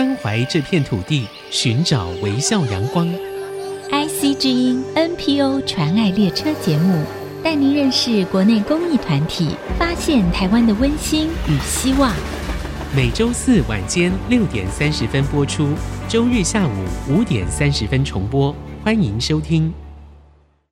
关怀这片土地寻找微笑阳光。Ic 之音 npo 传爱列车节目带您认识国内公益团体发现台湾的温馨与希望。每周四晚间六点三十分播出周日下午五点三十分重播欢迎收听。